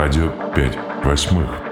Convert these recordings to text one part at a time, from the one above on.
Радио 5 восьмых.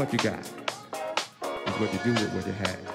What you got. It's what you do with what you have.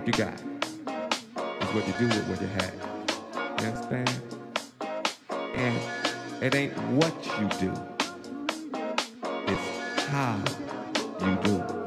What you got. It's what you do with what you have. You understand? And it ain't what you do. It's how you do it.